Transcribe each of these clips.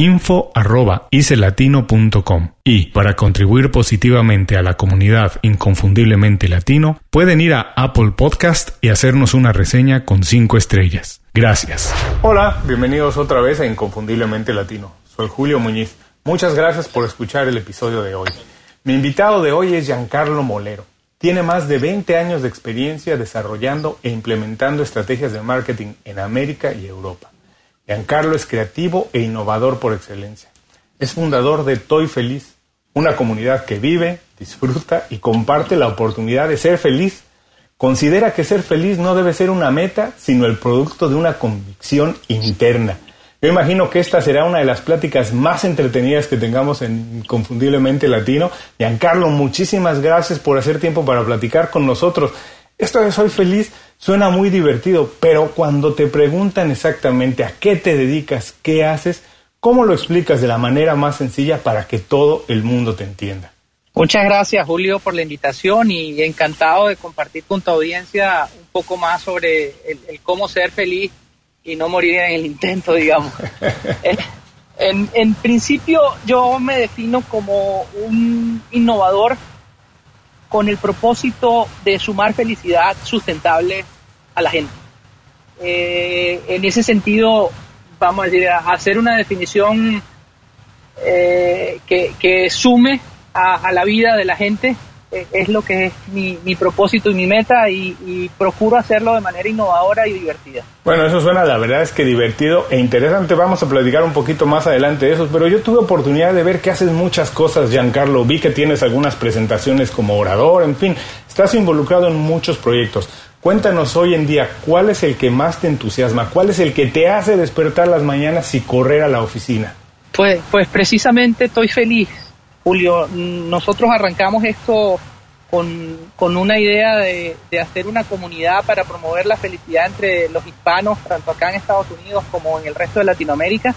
info.icelatino.com y para contribuir positivamente a la comunidad inconfundiblemente latino pueden ir a Apple Podcast y hacernos una reseña con 5 estrellas. Gracias. Hola, bienvenidos otra vez a Inconfundiblemente Latino. Soy Julio Muñiz. Muchas gracias por escuchar el episodio de hoy. Mi invitado de hoy es Giancarlo Molero. Tiene más de 20 años de experiencia desarrollando e implementando estrategias de marketing en América y Europa. Giancarlo es creativo e innovador por excelencia. Es fundador de Toy Feliz, una comunidad que vive, disfruta y comparte la oportunidad de ser feliz. Considera que ser feliz no debe ser una meta, sino el producto de una convicción interna. Yo imagino que esta será una de las pláticas más entretenidas que tengamos en Confundiblemente Latino. Giancarlo, muchísimas gracias por hacer tiempo para platicar con nosotros. Esto de Soy Feliz suena muy divertido, pero cuando te preguntan exactamente a qué te dedicas, qué haces, ¿cómo lo explicas de la manera más sencilla para que todo el mundo te entienda? Muchas gracias Julio por la invitación y encantado de compartir con tu audiencia un poco más sobre el, el cómo ser feliz y no morir en el intento, digamos. en, en, principio yo me defino como un innovador con el propósito de sumar felicidad sustentable a la gente. Eh, en ese sentido, vamos a hacer una definición eh, que, sume a, la vida de la gente es lo que es mi, mi, propósito y mi meta y, y, procuro hacerlo de manera innovadora y divertida. Bueno, eso suena, la verdad es que divertido e interesante. Vamos a platicar un poquito más adelante de eso, pero yo tuve oportunidad de ver que haces muchas cosas, Giancarlo. Vi que tienes algunas presentaciones como orador, en fin, estás involucrado en muchos proyectos. Cuéntanos hoy en día, ¿cuál es el que más te entusiasma? ¿Cuál es el que te hace despertar las mañanas y correr a la oficina? Pues, pues precisamente estoy feliz Julio, nosotros arrancamos esto con, con una idea de, de, hacer una comunidad para promover la felicidad entre los hispanos, tanto acá en Estados Unidos como en el resto de Latinoamérica.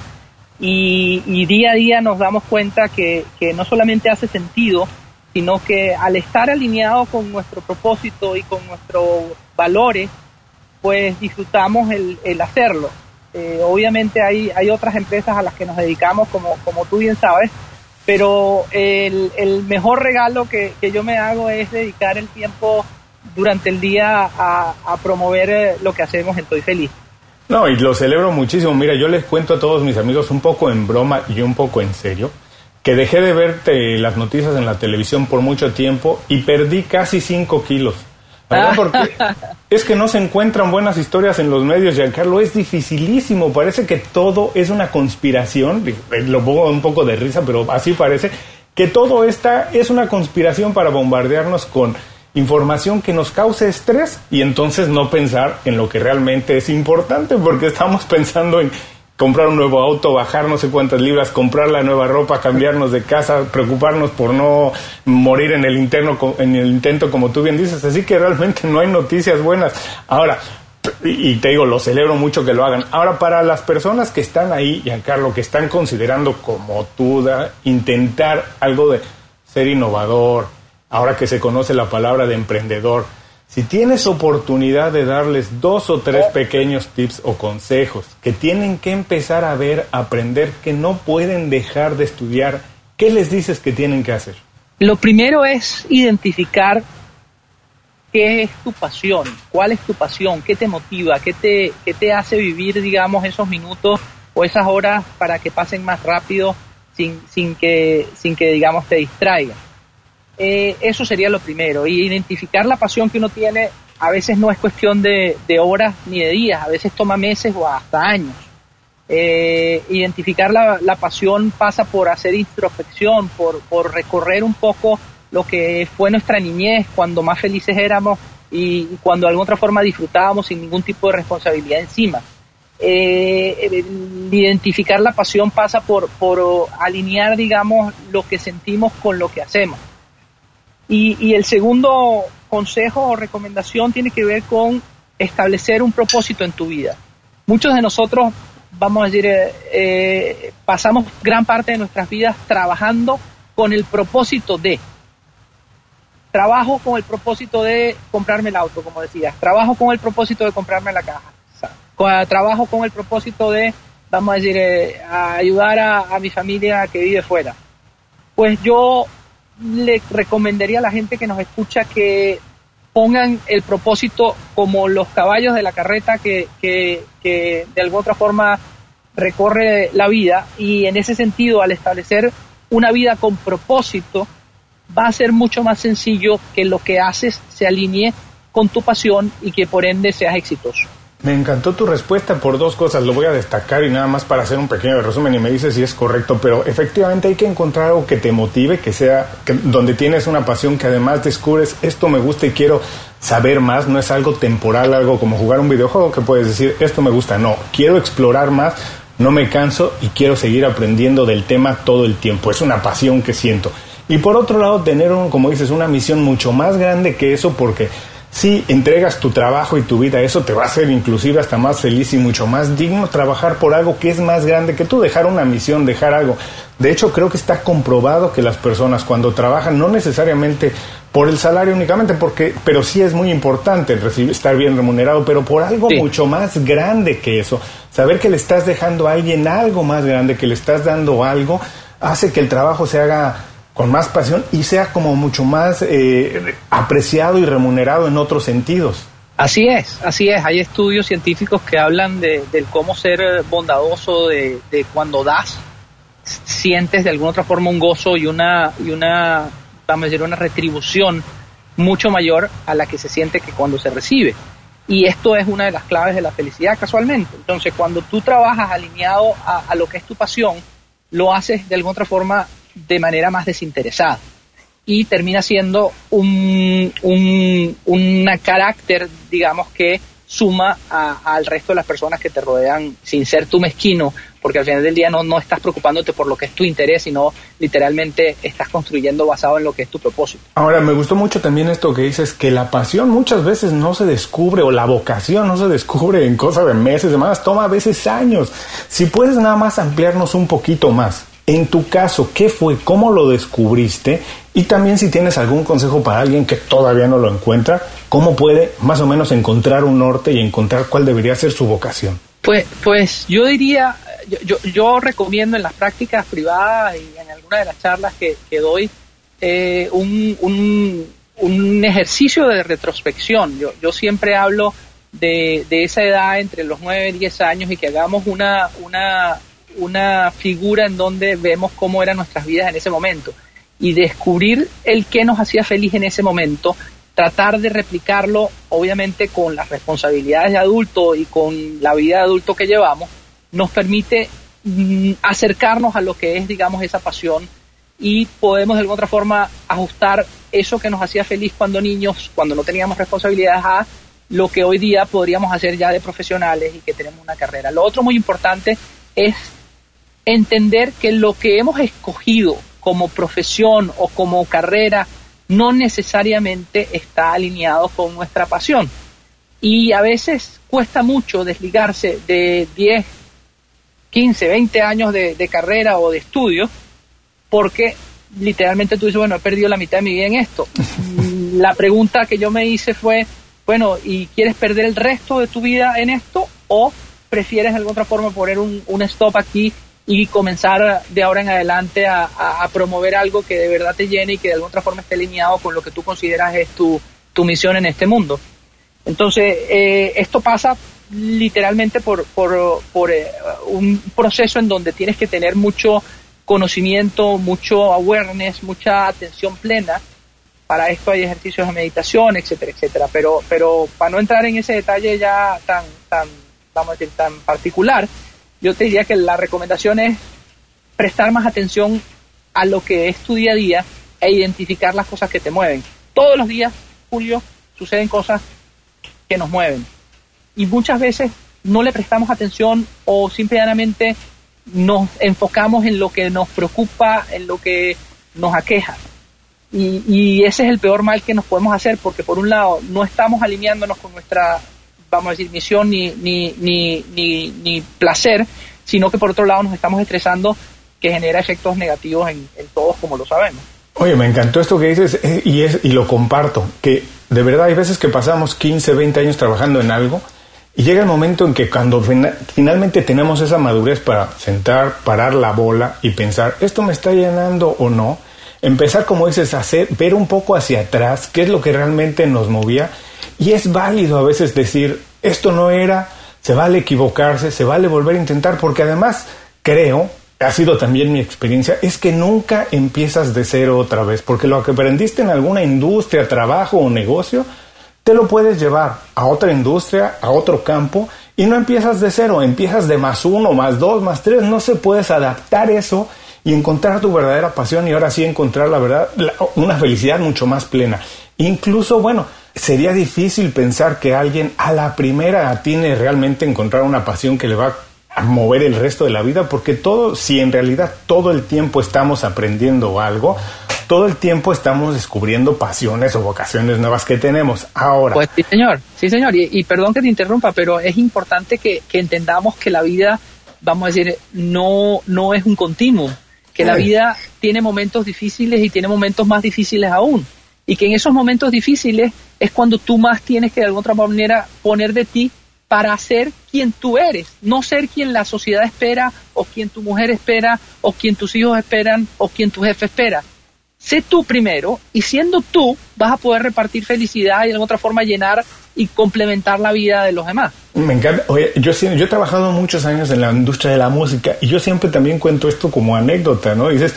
Y, día a día nos damos cuenta que, que, no solamente hace sentido, sino que al estar alineado con nuestro propósito y con nuestros valores, pues disfrutamos el, el hacerlo. Eh, obviamente hay, hay otras empresas a las que nos dedicamos, como, como tú bien sabes, pero el, el mejor regalo que, que, yo me hago es dedicar el tiempo durante el día a, a promover lo que hacemos en Estoy Feliz. No, y lo celebro muchísimo. Mira, yo les cuento a todos mis amigos un poco en broma y un poco en serio que dejé de verte las noticias en la televisión por mucho tiempo y perdí casi 5 kilos. ¿Verdad? Porque es que no se encuentran buenas historias en los medios, Giancarlo. Es dificilísimo. Parece que todo es una conspiración. Lo pongo un poco de risa, pero así parece. Que todo esta es una conspiración para bombardearnos con información que nos cause estrés y entonces no pensar en lo que realmente es importante, porque estamos pensando en comprar un nuevo auto, bajar no sé cuántas libras, comprar la nueva ropa, cambiarnos de casa, preocuparnos por no morir en el interno en el intento como tú bien dices, así que realmente no hay noticias buenas. Ahora, y te digo, lo celebro mucho que lo hagan. Ahora, para las personas que están ahí, Giancarlo, que están considerando como tú intentar algo de ser innovador, ahora que se conoce la palabra de emprendedor, Si tienes oportunidad de darles dos o tres pequeños tips o consejos que tienen que empezar a ver, aprender, que no pueden dejar de estudiar, ¿qué les dices que tienen que hacer? Lo primero es identificar qué es tu pasión, cuál es tu pasión, qué te motiva, qué te, qué te hace vivir, digamos, esos minutos o esas horas para que pasen más rápido sin, sin, que, sin que, digamos, te distraigan. Eh, eso sería lo primero. Y identificar la pasión que uno tiene a veces no es cuestión de, horas ni de días, a veces toma meses o hasta años. Eh, identificar la, pasión pasa por hacer introspección, por, recorrer un poco lo que fue nuestra niñez, cuando más felices éramos y cuando de alguna otra forma disfrutábamos sin ningún tipo de responsabilidad encima. Eh, identificar la pasión pasa por, por alinear, digamos, lo que sentimos con lo que hacemos. Y, el segundo consejo o recomendación tiene que ver con establecer un propósito en tu vida. Muchos de nosotros, vamos a decir, eh, eh, pasamos gran parte de nuestras vidas trabajando con el propósito de. Trabajo con el propósito de comprarme el auto, como decías. Trabajo con el propósito de comprarme la caja. Trabajo con el propósito de, vamos a decir, eh, ayudar a mi familia que vive fuera. Pues yo le recomendaría a la gente que nos escucha que pongan el propósito como los caballos de la carreta que, que, que de alguna otra forma recorre la vida y en ese sentido al establecer una vida con propósito va a ser mucho más sencillo que lo que haces se alinee con tu pasión y que por ende seas exitoso. Me encantó tu respuesta por dos cosas, lo voy a destacar y nada más para hacer un pequeño resumen y me dices si es correcto, pero efectivamente hay que encontrar algo que te motive, que sea donde tienes una pasión que además descubres esto me gusta y quiero saber más, no es algo temporal, algo como jugar un videojuego que puedes decir esto me gusta, no, quiero explorar más, no me canso y quiero seguir aprendiendo del tema todo el tiempo, es una pasión que siento. Y por otro lado, tener, como dices, una misión mucho más grande que eso porque si entregas tu trabajo y tu vida, eso te va a hacer inclusive hasta más feliz y mucho más digno trabajar por algo que es más grande que tú, dejar una misión, dejar algo. De hecho, creo que está comprobado que las personas cuando trabajan, no necesariamente por el salario únicamente, porque, pero sí es muy importante recibir, estar bien remunerado, pero por algo mucho más grande que eso. Saber que le estás dejando a alguien algo más grande, que le estás dando algo, hace que el trabajo se haga con más pasión y sea como mucho más eh, apreciado y remunerado en otros sentidos. Así es, así es. Hay estudios científicos que hablan de, cómo ser bondadoso, de, cuando das, sientes de alguna otra forma un gozo y una, y una, vamos a decir, una retribución mucho mayor a la que se siente que cuando se recibe. Y esto es una de las claves de la felicidad casualmente. Entonces, cuando tú trabajas alineado a, a lo que es tu pasión, lo haces de alguna otra forma de manera más desinteresada y termina siendo un, un carácter, digamos, que suma al resto de las personas que te rodean sin ser tú mezquino, porque al final del día no, no estás preocupándote por lo que es tu interés, sino literalmente estás construyendo basado en lo que es tu propósito. Ahora, me gustó mucho también esto que dices, que la pasión muchas veces no se descubre, o la vocación no se descubre en cosa de meses, semanas, toma a veces años. Si puedes nada más ampliarnos un poquito más. En tu caso, ¿qué fue? ¿Cómo lo descubriste? Y también si tienes algún consejo para alguien que todavía no lo encuentra, ¿cómo puede más o menos encontrar un norte y encontrar cuál debería ser su vocación? Pues, pues yo diría, yo, yo recomiendo en las prácticas privadas y en alguna de las charlas que, doy eh, un, un, ejercicio de retrospección. Yo, yo siempre hablo de, de esa edad entre los 9 y 10 años y que hagamos una, una una figura en donde vemos cómo eran nuestras vidas en ese momento y descubrir el que nos hacía feliz en ese momento, tratar de replicarlo obviamente con las responsabilidades de adulto y con la vida de adulto que llevamos, nos permite mm, acercarnos a lo que es, digamos, esa pasión y podemos de alguna otra forma ajustar eso que nos hacía feliz cuando niños, cuando no teníamos responsabilidades a lo que hoy día podríamos hacer ya de profesionales y que tenemos una carrera. Lo otro muy importante es entender que lo que hemos escogido como profesión o como carrera no necesariamente está alineado con nuestra pasión. Y a veces cuesta mucho desligarse de 10, 15, 20 años de, carrera o de estudio porque literalmente tú dices, bueno, he perdido la mitad de mi vida en esto. la pregunta que yo me hice fue, bueno, ¿y quieres perder el resto de tu vida en esto o prefieres de alguna otra forma poner un, un stop aquí y comenzar de ahora en adelante a, promover algo que de verdad te llene y que de alguna otra forma esté alineado con lo que tú consideras es tu, tu misión en este mundo? Entonces, eh, esto pasa literalmente por, por, por eh, un proceso en donde tienes que tener mucho conocimiento, mucho awareness, mucha atención plena para esto hay ejercicios de meditación, etcétera, etcétera. Pero, pero para no entrar en ese detalle ya tan, tan, vamos a decir, tan particular, yo te diría que la recomendación es prestar más atención a lo que es tu día a día e identificar las cosas que te mueven. Todos los días, Julio, suceden cosas que nos mueven. Y muchas veces no le prestamos atención o simplemente nos enfocamos en lo que nos preocupa, en lo que nos aqueja. Y, ese es el peor mal que nos podemos hacer porque por un lado no estamos alineándonos con nuestra, vamos a decir, misión ni, ni, ni, ni, placer, sino que por otro lado nos estamos estresando que genera efectos negativos en, todos como lo sabemos. Oye, me encantó esto que dices eh, y, es, y lo comparto, que de verdad hay veces que pasamos 15, 20 años trabajando en algo y llega el momento en que cuando finalmente tenemos esa madurez para sentar, parar la bola y pensar, ¿esto me está llenando o no? empezar, como dices, a ver un poco hacia atrás, qué es lo que realmente nos movía. Y es válido a veces decir, esto no era, se vale equivocarse, se vale volver a intentar, porque además creo, ha sido también mi experiencia, es que nunca empiezas de cero otra vez, porque lo que aprendiste en alguna industria, trabajo o negocio, te lo puedes llevar a otra industria, a otro campo, y no empiezas de cero, empiezas de más uno, más dos, más tres, no se puedes adaptar eso y encontrar tu verdadera pasión y ahora sí encontrar la verdad, una felicidad mucho más plena. Incluso, bueno, sería difícil pensar que alguien a la primera tiene realmente encontrar una pasión que le va a mover el resto de la vida, porque todo, si en realidad todo el tiempo estamos aprendiendo algo, todo el tiempo estamos descubriendo pasiones o vocaciones nuevas que tenemos. Ahora. Pues sí, señor, sí, señor, y, y perdón que te interrumpa, pero es importante que, que, entendamos que la vida, vamos a decir, no, no es un continuo que la vida tiene momentos difíciles y tiene momentos más difíciles aún. Y que en esos momentos difíciles es cuando tú más tienes que de alguna otra manera poner de ti para ser quien tú eres, no ser quien la sociedad espera o quien tu mujer espera o quien tus hijos esperan o quien tu jefe espera. Sé tú primero y siendo tú vas a poder repartir felicidad y de alguna otra forma llenar y complementar la vida de los demás. Me encanta. Oye, yo, yo he trabajado muchos años en la industria de la música y yo siempre también cuento esto como anécdota, ¿no? dices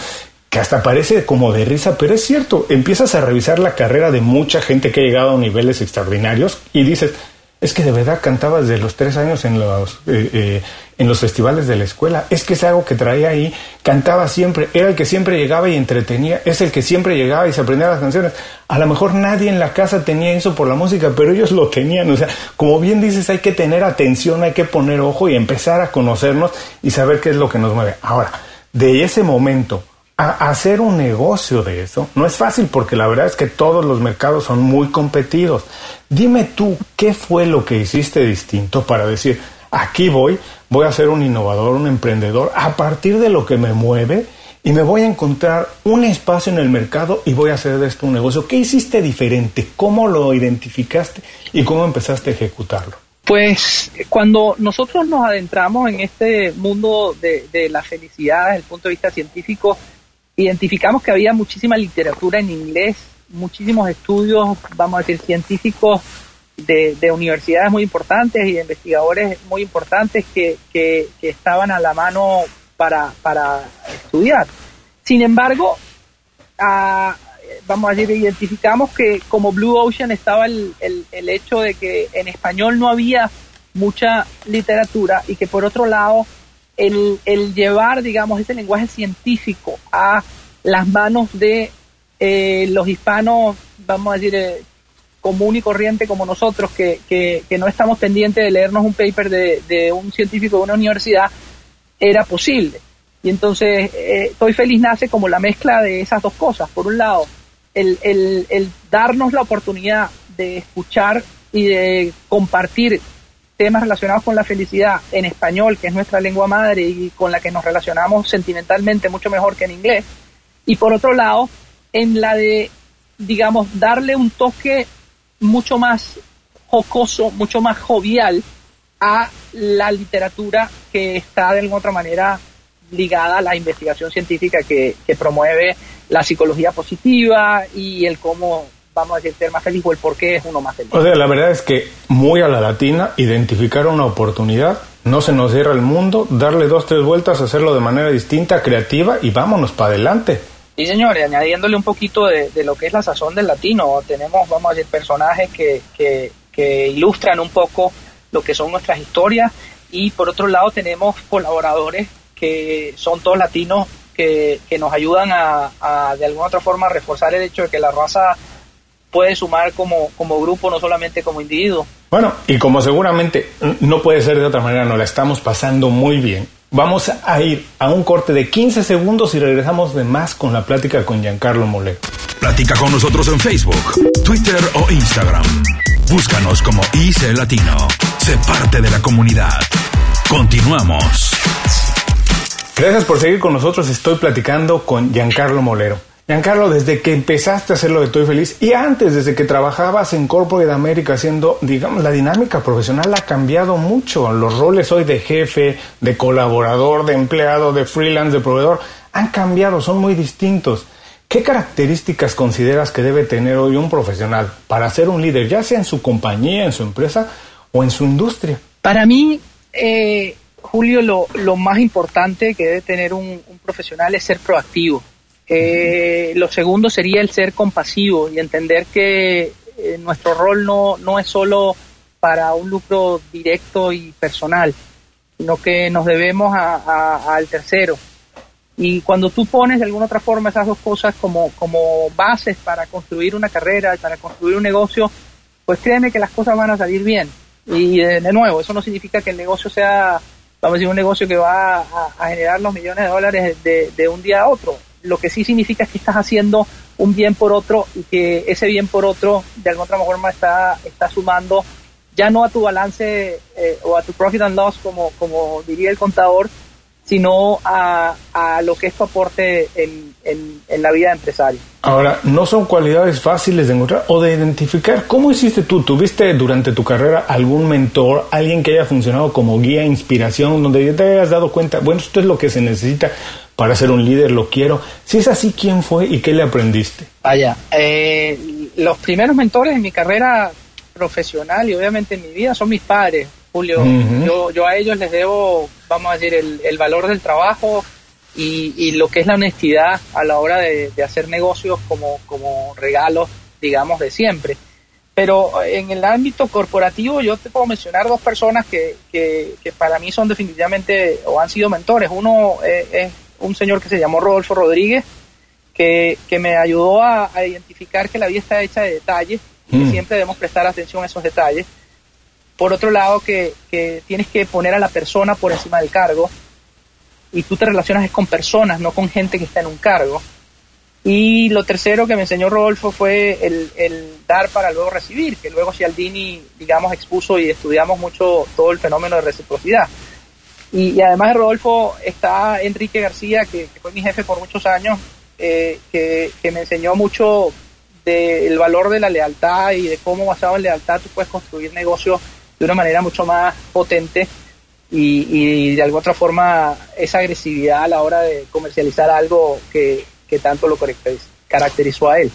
que hasta parece como de risa, pero es cierto. Empiezas a revisar la carrera de mucha gente que ha llegado a niveles extraordinarios y dices, es que de verdad cantaba desde los tres años en los, eh, eh, en los festivales de la escuela. Es que es algo que traía ahí. Cantaba siempre. Era el que siempre llegaba y entretenía. Es el que siempre llegaba y se aprendía las canciones. A lo mejor nadie en la casa tenía eso por la música, pero ellos lo tenían. O sea, como bien dices, hay que tener atención, hay que poner ojo y empezar a conocernos y saber qué es lo que nos mueve. Ahora, de ese momento a hacer un negocio de eso no es fácil porque la verdad es que todos los mercados son muy competidos. Dime tú, ¿qué fue lo que hiciste distinto para decir, aquí voy, voy a ser un innovador, un emprendedor, a partir de lo que me mueve y me voy a encontrar un espacio en el mercado y voy a hacer de esto un negocio? ¿Qué hiciste diferente? ¿Cómo lo identificaste y cómo empezaste a ejecutarlo? Pues cuando nosotros nos adentramos en este mundo de, de la felicidad desde el punto de vista científico, identificamos que había muchísima literatura en inglés, muchísimos estudios, vamos a decir, científicos de, universidades muy importantes y de investigadores muy importantes que, que, estaban a la mano para, para estudiar. Sin embargo, vamos a decir, identificamos que como Blue Ocean estaba el, el, el hecho de que en español no había mucha literatura y que por otro lado el, el llevar, digamos, ese lenguaje científico a las manos de eh, los hispanos, vamos a decir, eh, común y corriente como nosotros, que, que, no estamos pendientes de leernos un paper de, un científico de una universidad, era posible. Y entonces, eh, Estoy Feliz nace como la mezcla de esas dos cosas. Por un lado, el, el, el darnos la oportunidad de escuchar y de compartir temas relacionados con la felicidad en español, que es nuestra lengua madre y con la que nos relacionamos sentimentalmente mucho mejor que en inglés. Y por otro lado, en la de, digamos, darle un toque mucho más jocoso, mucho más jovial a la literatura que está de alguna otra manera ligada a la investigación científica que, que promueve la psicología positiva y el cómo vamos a decir, ser más feliz o el por qué es uno más feliz. O sea, la verdad es que muy a la latina, identificar una oportunidad, no se nos cierra el mundo, darle dos, tres vueltas, hacerlo de manera distinta, creativa y vámonos para adelante. Sí, señores, añadiéndole un poquito de, lo que es la sazón del latino, tenemos, vamos a decir, personajes que, que, que ilustran un poco lo que son nuestras historias y por otro lado tenemos colaboradores que son todos latinos que, que nos ayudan a, a, de alguna otra forma reforzar el hecho de que la raza puede sumar como, como grupo, no solamente como individuo. Bueno, y como seguramente no puede ser de otra manera, nos la estamos pasando muy bien. Vamos a ir a un corte de 15 segundos y regresamos de más con la plática con Giancarlo Mole. Platica con nosotros en Facebook, Twitter o Instagram. Búscanos como IC Latino. Sé parte de la comunidad. Continuamos. Gracias por seguir con nosotros. Estoy platicando con Giancarlo Molero. Giancarlo, desde que empezaste a hacer lo de Estoy Feliz y antes, desde que trabajabas en Corporate America haciendo, digamos, la dinámica profesional ha cambiado mucho. Los roles hoy de jefe, de colaborador, de empleado, de freelance, de proveedor, han cambiado, son muy distintos. ¿Qué características consideras que debe tener hoy un profesional para ser un líder, ya sea en su compañía, en su empresa o en su industria? Para mí, eh, Julio, lo, más importante que debe tener un profesional es ser proactivo eh, lo segundo sería el ser compasivo y entender que eh, nuestro rol no, no es solo para un lucro directo y personal, sino que nos debemos al tercero. Y cuando tú pones de alguna otra forma esas dos cosas como, como bases para construir una carrera, para construir un negocio, pues créeme que las cosas van a salir bien. Y de, nuevo, eso no significa que el negocio sea, vamos a decir, un negocio que va a, generar los millones de dólares de, de un día a otro lo que sí significa es que estás haciendo un bien por otro y que ese bien por otro de alguna otra forma está, está sumando ya no a tu balance eh, o a tu profit and loss como, como diría el contador, sino a, a lo que es tu aporte en, en, en, la vida empresaria. Ahora, no son cualidades fáciles de encontrar o de identificar. ¿Cómo hiciste tú? ¿Tuviste durante tu carrera algún mentor, alguien que haya funcionado como guía, inspiración, donde te hayas dado cuenta, bueno, esto es lo que se necesita para ser un líder, lo quiero. Si es así, ¿quién fue y qué le aprendiste? Vaya, eh, los primeros mentores en mi carrera profesional y obviamente en mi vida son mis padres, Julio. yo, yo a ellos les debo, vamos a decir, el, valor del trabajo y, y, lo que es la honestidad a la hora de, hacer negocios como, como regalos, digamos, de siempre. Pero en el ámbito corporativo yo te puedo mencionar dos personas que, que, que para mí son definitivamente o han sido mentores. Uno es un señor que se llamó Rodolfo Rodríguez, que, me ayudó a, identificar que la vida está hecha de detalles y que mm. siempre debemos prestar atención a esos detalles. Por otro lado, que, tienes que poner a la persona por encima del cargo y tú te relacionas con personas, no con gente que está en un cargo. Y lo tercero que me enseñó Rodolfo fue el, el, dar para luego recibir, que luego Cialdini, digamos, expuso y estudiamos mucho todo el fenómeno de reciprocidad. Y, además de Rodolfo está Enrique García, que, fue mi jefe por muchos años, eh, que, me enseñó mucho del valor de la lealtad y de cómo basado en lealtad tú puedes construir negocios de una manera mucho más potente y, y, de alguna otra forma esa agresividad a la hora de comercializar algo que, que tanto lo caracterizó a él.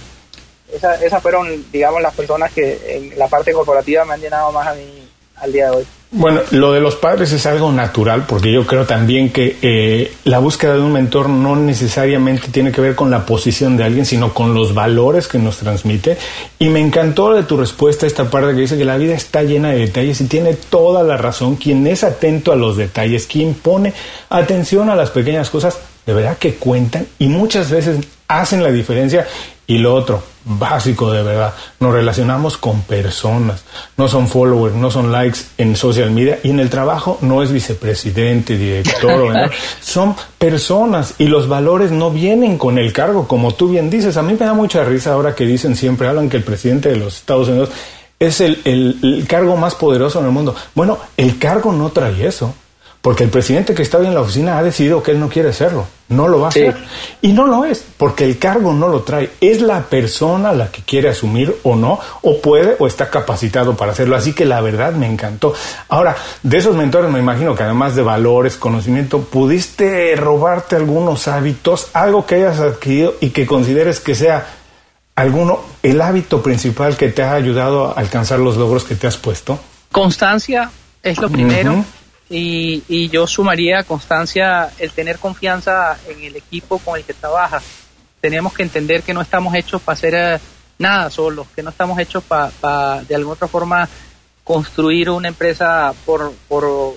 esas fueron, digamos, las personas que en la parte corporativa me han llenado más a mí al día de hoy. Bueno, lo de los padres es algo natural porque yo creo también que eh, la búsqueda de un mentor no necesariamente tiene que ver con la posición de alguien, sino con los valores que nos transmite. Y me encantó de tu respuesta esta parte que dice que la vida está llena de detalles y tiene toda la razón. Quien es atento a los detalles, quien pone atención a las pequeñas cosas, de verdad que cuentan y muchas veces hacen la diferencia. Y lo otro, básico de verdad, nos relacionamos con personas, no son followers, no son likes en social media y en el trabajo no es vicepresidente, director, son personas y los valores no vienen con el cargo, como tú bien dices. A mí me da mucha risa ahora que dicen siempre, hablan que el presidente de los Estados Unidos es el, el cargo más poderoso en el mundo. Bueno, el cargo no trae eso porque el presidente que está hoy en la oficina ha decidido que él no quiere hacerlo, no lo va a hacer. Y no lo es, porque el cargo no lo trae, es la persona la que quiere asumir o no, o puede o está capacitado para hacerlo. Así que la verdad me encantó. Ahora, de esos mentores me imagino que además de valores, conocimiento, pudiste robarte algunos hábitos, algo que hayas adquirido y que consideres que sea alguno, el hábito principal que te ha ayudado a alcanzar los logros que te has puesto. Constancia es lo primero. Y, y, yo sumaría constancia el tener confianza en el equipo con el que trabajas. Tenemos que entender que no estamos hechos para hacer eh, nada solos, que no estamos hechos para, de alguna otra forma, construir una empresa por, por,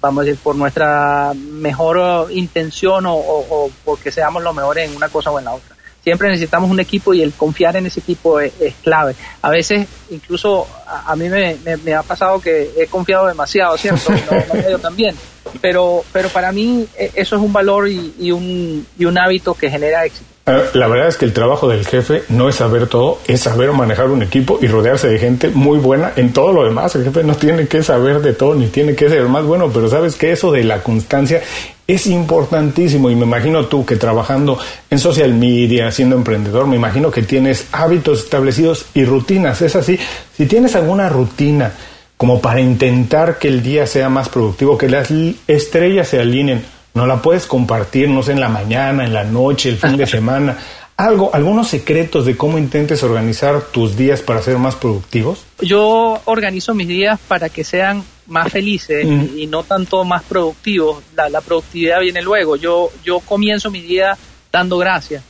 vamos a decir, por nuestra mejor intención o, o, o porque seamos los mejores en una cosa o en la otra siempre necesitamos un equipo y el confiar en ese equipo es, clave. A veces, incluso a, mí me, me, ha pasado que he confiado demasiado, ¿cierto? No, yo también. Pero, pero para mí e, eso es un valor y, y, un, y un hábito que genera éxito. La verdad es que el trabajo del jefe no es saber todo, es saber manejar un equipo y rodearse de gente muy buena en todo lo demás. El jefe no tiene que saber de todo ni tiene que ser más bueno, pero sabes que eso de la constancia es importantísimo y me imagino tú que trabajando en social media, siendo emprendedor, me imagino que tienes hábitos establecidos y rutinas. Es así, si tienes alguna rutina como para intentar que el día sea más productivo, que las estrellas se alineen, no la puedes compartir, no sé, en la mañana, en la noche, el fin de semana. Algo, algunos secretos de cómo intentes organizar tus días para ser más productivos. Yo organizo mis días para que sean más felices y no tanto más productivos. La, productividad viene luego. Yo, yo comienzo mi día dando gracias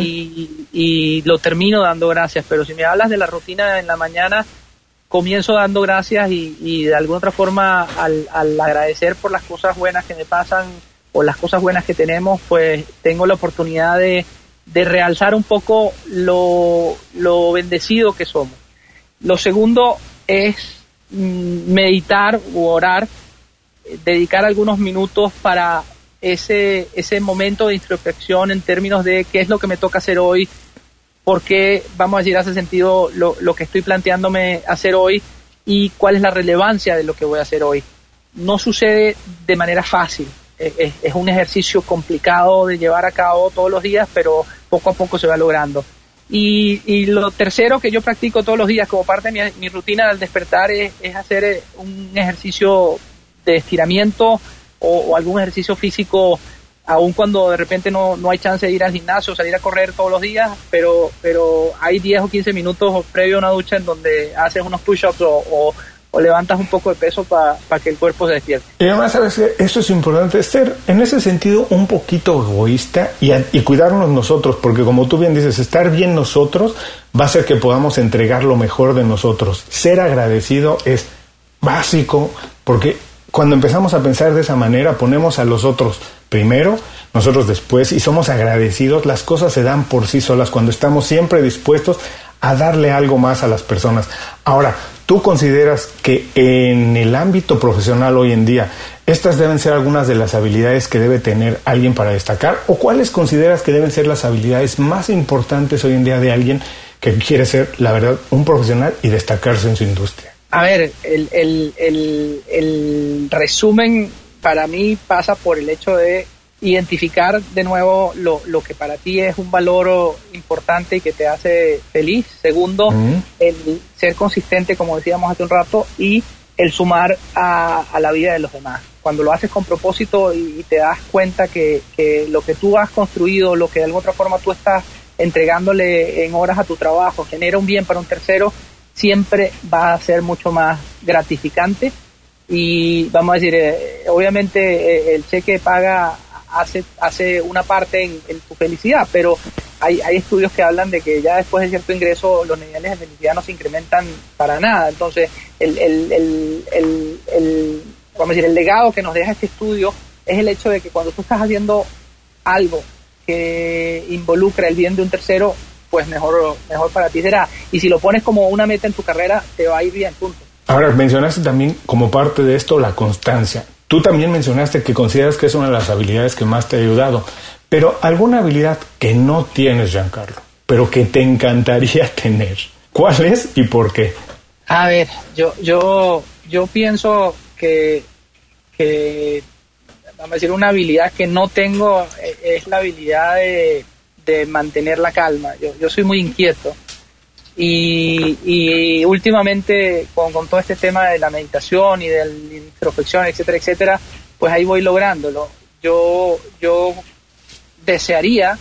y, lo termino dando gracias. Pero si me hablas de la rutina en la mañana, comienzo dando gracias y, de alguna otra forma al, al, agradecer por las cosas buenas que me pasan o las cosas buenas que tenemos, pues tengo la oportunidad de, de realzar un poco lo, lo bendecido que somos. Lo segundo es Mm, meditar u orar, dedicar algunos minutos para ese, ese momento de introspección en términos de qué es lo que me toca hacer hoy, por qué, vamos a decir, hace sentido lo, lo que estoy planteándome hacer hoy y cuál es la relevancia de lo que voy a hacer hoy. No sucede de manera fácil, es, es, un ejercicio complicado de llevar a cabo todos los días, pero poco a poco se va logrando. Y, lo tercero que yo practico todos los días como parte de mi, rutina al despertar es, hacer eh, un ejercicio de estiramiento o, algún ejercicio físico, aun cuando de repente no, no hay chance de ir al gimnasio, salir a correr todos los días, pero, pero hay 10 o 15 minutos previo a una ducha en donde haces unos push-ups o o levantas un poco de peso para que el cuerpo se despierte. Y además, sabes esto es importante, ser en ese sentido un poquito egoísta y, y cuidarnos nosotros, porque como tú bien dices, estar bien nosotros va a hacer que podamos entregar lo mejor de nosotros. Ser agradecido es básico, porque cuando empezamos a pensar de esa manera, ponemos a los otros primero, nosotros después, y somos agradecidos, las cosas se dan por sí solas cuando estamos siempre dispuestos a darle algo más a las personas. Ahora, ¿tú consideras que en el ámbito profesional hoy en día estas deben ser algunas de las habilidades que debe tener alguien para destacar? ¿O cuáles consideras que deben ser las habilidades más importantes hoy en día de alguien que quiere ser, la verdad, un profesional y destacarse en su industria? A ver, el, el, el, el resumen para mí pasa por el hecho de identificar de nuevo lo, lo, que para ti es un valor importante y que te hace feliz. Segundo, el ser consistente, como decíamos hace un rato, y el sumar a, a la vida de los demás. Cuando lo haces con propósito y, te das cuenta que, que, lo que tú has construido, lo que de alguna otra forma tú estás entregándole en horas a tu trabajo, genera un bien para un tercero, siempre va a ser mucho más gratificante y vamos a decir, eh, obviamente eh, el cheque paga hace, hace una parte en, tu felicidad, pero hay, hay, estudios que hablan de que ya después de cierto ingreso los niveles de felicidad no se incrementan para nada. Entonces, el, el, el, el, vamos decir, el legado que nos deja este estudio es el hecho de que cuando tú estás haciendo algo que involucra el bien de un tercero, pues mejor, mejor para ti será. Y si lo pones como una meta en tu carrera, te va a ir bien, punto. Ahora, mencionaste también como parte de esto la constancia. Tú también mencionaste que consideras que es una de las habilidades que más te ha ayudado, pero alguna habilidad que no tienes, Giancarlo, pero que te encantaría tener. ¿Cuál es y por qué? A ver, yo, yo, yo pienso que, que, vamos a decir, una habilidad que no tengo eh, es la habilidad de, mantener la calma. Yo, yo soy muy inquieto. Y, y últimamente con, con, todo este tema de la meditación y de la introspección, etcétera, etcétera, pues ahí voy lográndolo. Yo, yo desearía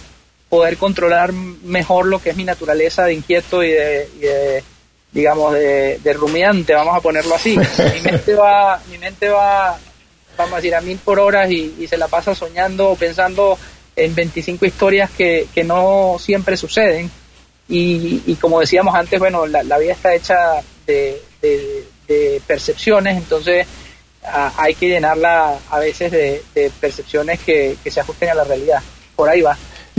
poder controlar mejor lo que es mi naturaleza de inquieto y de, digamos, de, rumiante, vamos a ponerlo así. mi mente va, mi mente va, vamos a decir, a mil por horas y, se la pasa soñando o pensando en 25 historias que, que no siempre suceden. Y, como decíamos antes, bueno, la, vida está hecha de, percepciones, entonces hay que llenarla a veces de, percepciones que se ajusten a la realidad. Por ahí va.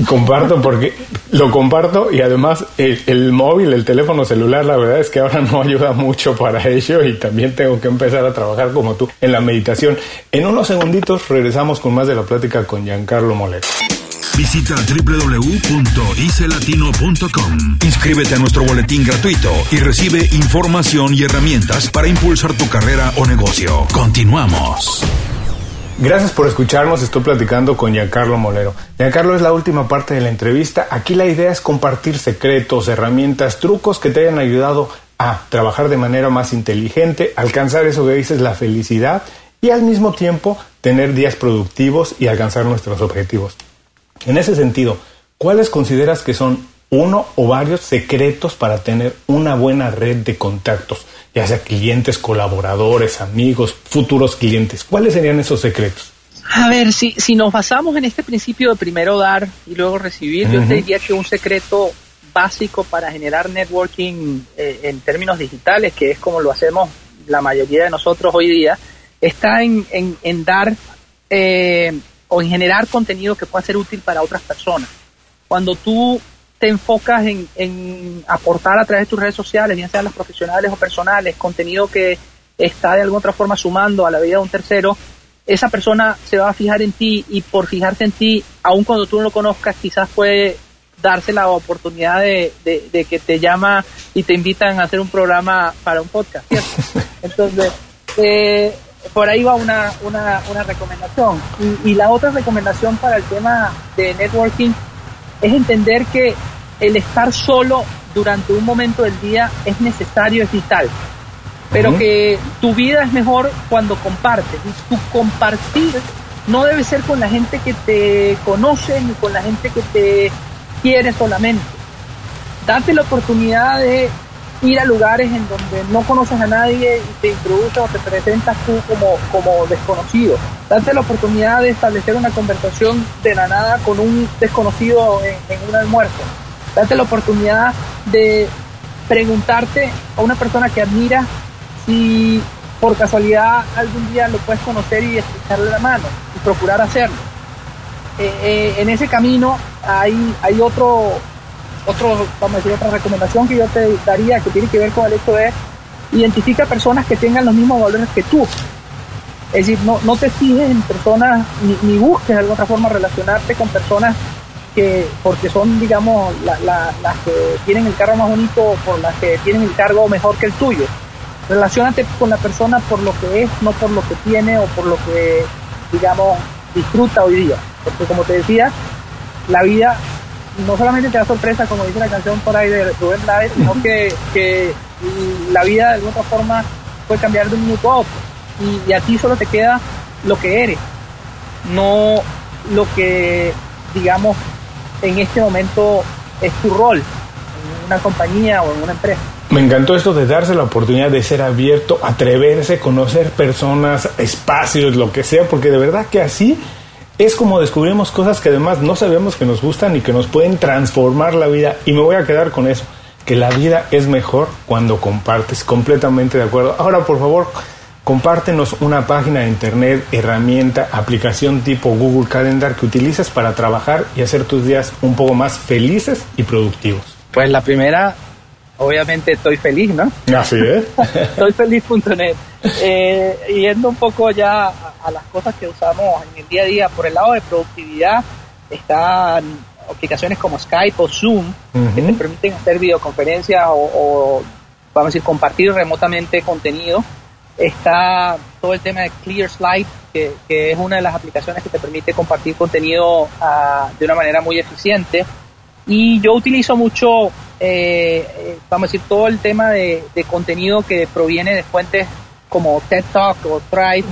Comparto porque lo comparto y además el, móvil, el teléfono celular, la verdad es que ahora no ayuda mucho para ello y también tengo que empezar a trabajar como tú en la meditación. En unos segunditos regresamos con más de la plática con Giancarlo Molero. Visita www.icelatino.com. Inscríbete a nuestro boletín gratuito y recibe información y herramientas para impulsar tu carrera o negocio. Continuamos. Gracias por escucharnos. Estoy platicando con Giancarlo Molero. Giancarlo es la última parte de la entrevista. Aquí la idea es compartir secretos, herramientas, trucos que te hayan ayudado a trabajar de manera más inteligente, alcanzar eso que dices, la felicidad y al mismo tiempo tener días productivos y alcanzar nuestros objetivos. En ese sentido, ¿cuáles consideras que son uno o varios secretos para tener una buena red de contactos? ya sea clientes, colaboradores, amigos, futuros clientes? ¿Cuáles serían esos secretos? A ver, si, si nos basamos en este principio de primero dar y luego recibir, yo te diría que un secreto básico para generar networking eh, en términos digitales, que es como lo hacemos la mayoría de nosotros hoy día, está en, en, dar eh, o en generar contenido que pueda ser útil para otras personas. Cuando tú te enfocas en, aportar a través de tus redes sociales, bien sean las profesionales o personales, contenido que está de alguna otra forma sumando a la vida de un tercero, esa persona se va a fijar en ti y por fijarse en ti, aun cuando tú no lo conozcas, quizás puede darse la oportunidad de, que te llama y te invitan a hacer un programa para un podcast, Entonces, eh, por ahí va una, una, una recomendación. Y, y la otra recomendación para el tema de networking es entender que el estar solo durante un momento del día es necesario, es vital, pero que tu vida es mejor cuando compartes. Y tu compartir no debe ser con la gente que te conoce ni con la gente que te quiere solamente. Date la oportunidad de ir a lugares en donde no conoces a nadie y te introduces o te presentas tú como, como desconocido. Date la oportunidad de establecer una conversación de la nada con un desconocido en, en un almuerzo. Date la oportunidad de preguntarte a una persona que admira si por casualidad algún día lo puedes conocer y echarle la mano y procurar hacerlo. Eh, eh, en ese camino hay, hay otro, otro, vamos a decir, otra recomendación que yo te daría que tiene que ver con el hecho de identifica personas que tengan los mismos valores que tú. Es decir, no, no te fijes en personas ni, ni busques de alguna forma relacionarte con personas que, porque son, digamos, las que tienen el cargo más bonito o por las que tienen el cargo mejor que el tuyo. Relacionate con la persona por lo que es, no por lo que tiene o por lo que, digamos, disfruta hoy día. Porque como te decía, la vida no solamente te da sorpresa, como dice la canción por ahí de Rubén Blades, sino que, que la vida de alguna otra forma puede cambiar de un minuto a. Y, y a ti solo te queda lo que eres, no lo que, digamos, en este momento es tu rol en una compañía o en una empresa. Me encantó esto de darse la oportunidad de ser abierto, atreverse, conocer personas, espacios, lo que sea, porque de verdad que así es como descubrimos cosas que además no sabemos que nos gustan y que nos pueden transformar la vida. Y me voy a quedar con eso, que la vida es mejor cuando compartes, completamente de acuerdo. Ahora, por favor, compártenos una página de internet, herramienta, aplicación tipo Google Calendar que utilizas para trabajar y hacer tus días un poco más felices y productivos. Pues la primera, obviamente estoy feliz, ¿no? Así es. Estoyfeliz.net. Eh, yendo un poco ya a, las cosas que usamos en el día a día, por el lado de productividad, están aplicaciones como Skype o Zoom que te permiten hacer videoconferencias o, o, vamos a decir, compartir remotamente contenido está todo el tema de Clear Slide, que, es una de las aplicaciones que te permite compartir contenido ah, de una manera muy eficiente. Y yo utilizo mucho, eh, eh, vamos a decir, todo el tema de, contenido que proviene de fuentes como TED Talk o Thrive,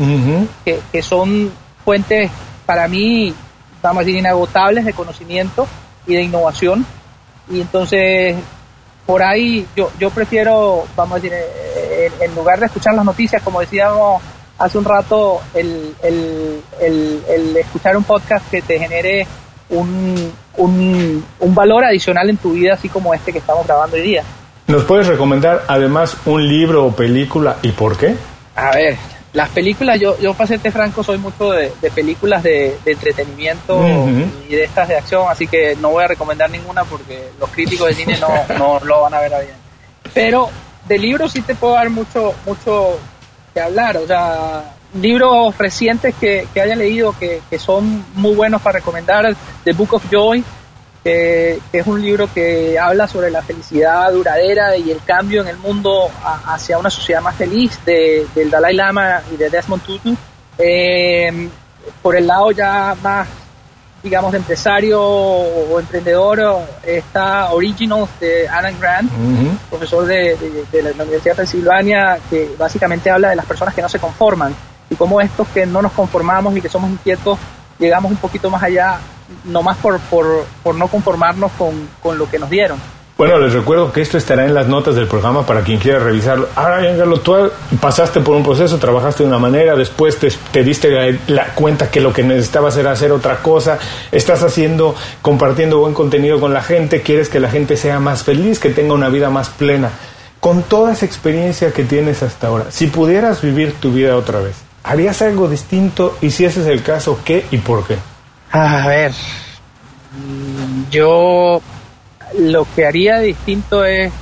que, que son fuentes para mí, vamos a decir, inagotables de conocimiento y de innovación. Y entonces, por ahí yo, yo prefiero, vamos a decir, eh, en, lugar de escuchar las noticias, como decíamos hace un rato, el, el, escuchar un podcast que te genere un, un, un valor adicional en tu vida, así como este que estamos grabando hoy día. ¿Nos puedes recomendar además un libro o película y por qué? A ver, las películas, yo, yo para serte franco, soy mucho de, películas de, entretenimiento y de estas de acción, así que no voy a recomendar ninguna porque los críticos de cine no, no lo van a ver a bien. Pero de libros sí te puedo dar mucho, mucho que hablar, o sea, libros recientes que, que haya leído que, que son muy buenos para recomendar, The Book of Joy, que, es un libro que habla sobre la felicidad duradera y el cambio en el mundo hacia una sociedad más feliz de, del Dalai Lama y de Desmond Tutu. Eh, por el lado ya más, digamos, de empresario o emprendedor, está Originals de Alan Grant, profesor de, de, la Universidad de Pensilvania, que básicamente habla de las personas que no se conforman y cómo estos que no nos conformamos y que somos inquietos llegamos un poquito más allá nomás por, por, por no conformarnos con, con lo que nos dieron. Bueno, les recuerdo que esto estará en las notas del programa para quien quiera revisarlo. Ahora, Carlos, tú pasaste por un proceso, trabajaste de una manera, después te, te diste la, cuenta que lo que necesitabas era hacer otra cosa, estás haciendo, compartiendo buen contenido con la gente, quieres que la gente sea más feliz, que tenga una vida más plena. Con toda esa experiencia que tienes hasta ahora, si pudieras vivir tu vida otra vez, ¿harías algo distinto? Y si ese es el caso, ¿qué y por qué? A ver, yo lo que haría distinto es,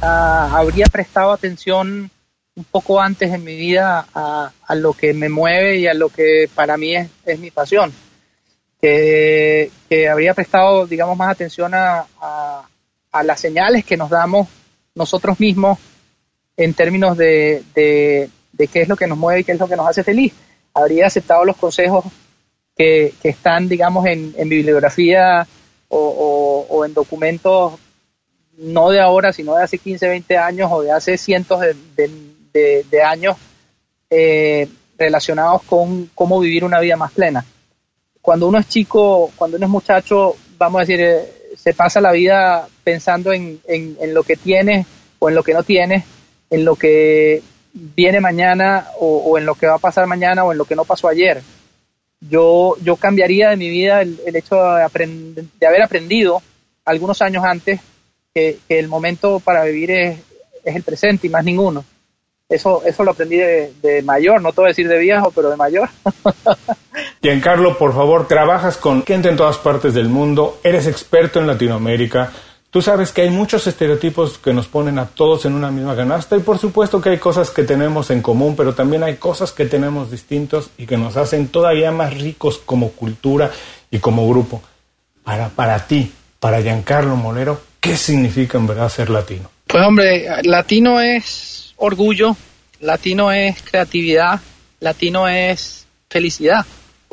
ah, habría prestado atención un poco antes en mi vida a, lo que me mueve y a lo que para mí es, mi pasión. Que, habría prestado, digamos, más atención a, las señales que nos damos nosotros mismos en términos de, de, qué es lo que nos mueve y qué es lo que nos hace feliz. Habría aceptado los consejos que, están, digamos, en, bibliografía o, en documentos no de ahora, sino de hace 15, 20 años o de hace cientos de, años eh, relacionados con cómo vivir una vida más plena. Cuando uno es chico, cuando uno es muchacho, vamos a decir, eh, se pasa la vida pensando en, en, lo que tiene o en lo que no tiene, en lo que viene mañana o, en lo que va a pasar mañana o en lo que no pasó ayer yo, yo cambiaría de mi vida el, hecho de, de, haber aprendido algunos años antes que, el momento para vivir es, el presente y más ninguno. Eso, eso lo aprendí de, mayor, no a decir de viejo, pero de mayor. Giancarlo, por favor, trabajas con gente en todas partes del mundo, eres experto en Latinoamérica, Tú sabes que hay muchos estereotipos que nos ponen a todos en una misma canasta y por supuesto que hay cosas que tenemos en común, pero también hay cosas que tenemos distintos y que nos hacen todavía más ricos como cultura y como grupo. Para, para ti, para Giancarlo Molero, ¿qué significa en verdad ser latino? Pues hombre, latino es orgullo, latino es creatividad, latino es felicidad.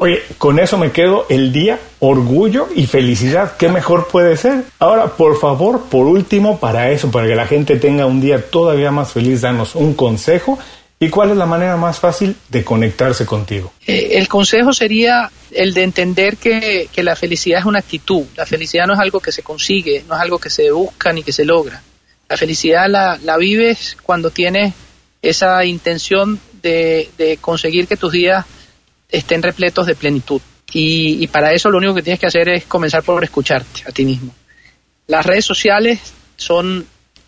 Oye, con eso me quedo el día, orgullo y felicidad. ¿Qué mejor puede ser? Ahora, por favor, por último, para eso, para que la gente tenga un día todavía más feliz, danos un consejo y cuál es la manera más fácil de conectarse contigo. Eh, el consejo sería el de entender que, la felicidad es una actitud. La felicidad no es algo que se consigue, no es algo que se busca ni que se logra. La felicidad la, la vives cuando tienes esa intención de, de conseguir que tus días estén repletos de plenitud. Y, para eso lo único que tienes que hacer es comenzar por escucharte a ti mismo. Las redes sociales son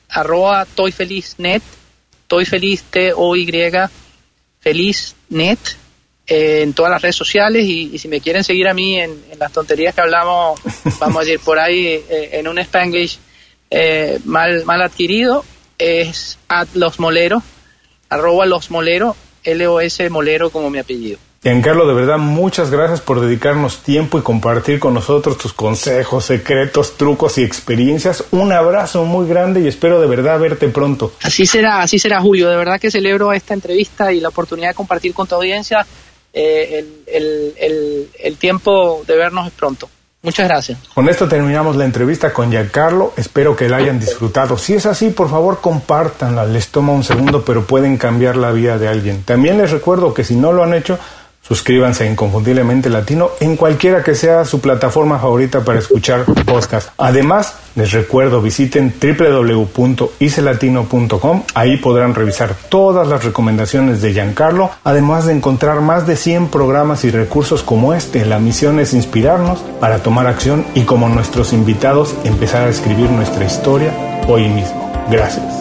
arroba toyfeliznet, toyfeliz, T-O-Y, feliznet, eh, en todas las redes sociales y, si me quieren seguir a mí en, las tonterías que hablamos, vamos a decir por ahí eh, en un spanglish eh, mal, mal adquirido, es at los moleros, arroba los moleros, L-O-S molero como mi apellido. Giancarlo, de verdad, muchas gracias por dedicarnos tiempo y compartir con nosotros tus consejos, secretos, trucos y experiencias. Un abrazo muy grande y espero de verdad verte pronto. Así será, así será, Julio. De verdad que celebro esta entrevista y la oportunidad de compartir con tu audiencia eh, el, tiempo de vernos es pronto. Muchas gracias. Con esto terminamos la entrevista con Giancarlo. Espero que la hayan disfrutado. Si es así, por favor, compártanla. Les toma un segundo, pero pueden cambiar la vida de alguien. También les recuerdo que si no lo han hecho, Suscríbanse a Inconfundiblemente Latino en cualquiera que sea su plataforma favorita para escuchar podcast. Además, les recuerdo visiten www.icelatino.com. Ahí podrán revisar todas las recomendaciones de Giancarlo, además de encontrar más de 100 programas y recursos como este. La misión es inspirarnos para tomar acción y como nuestros invitados empezar a escribir nuestra historia hoy mismo. Gracias.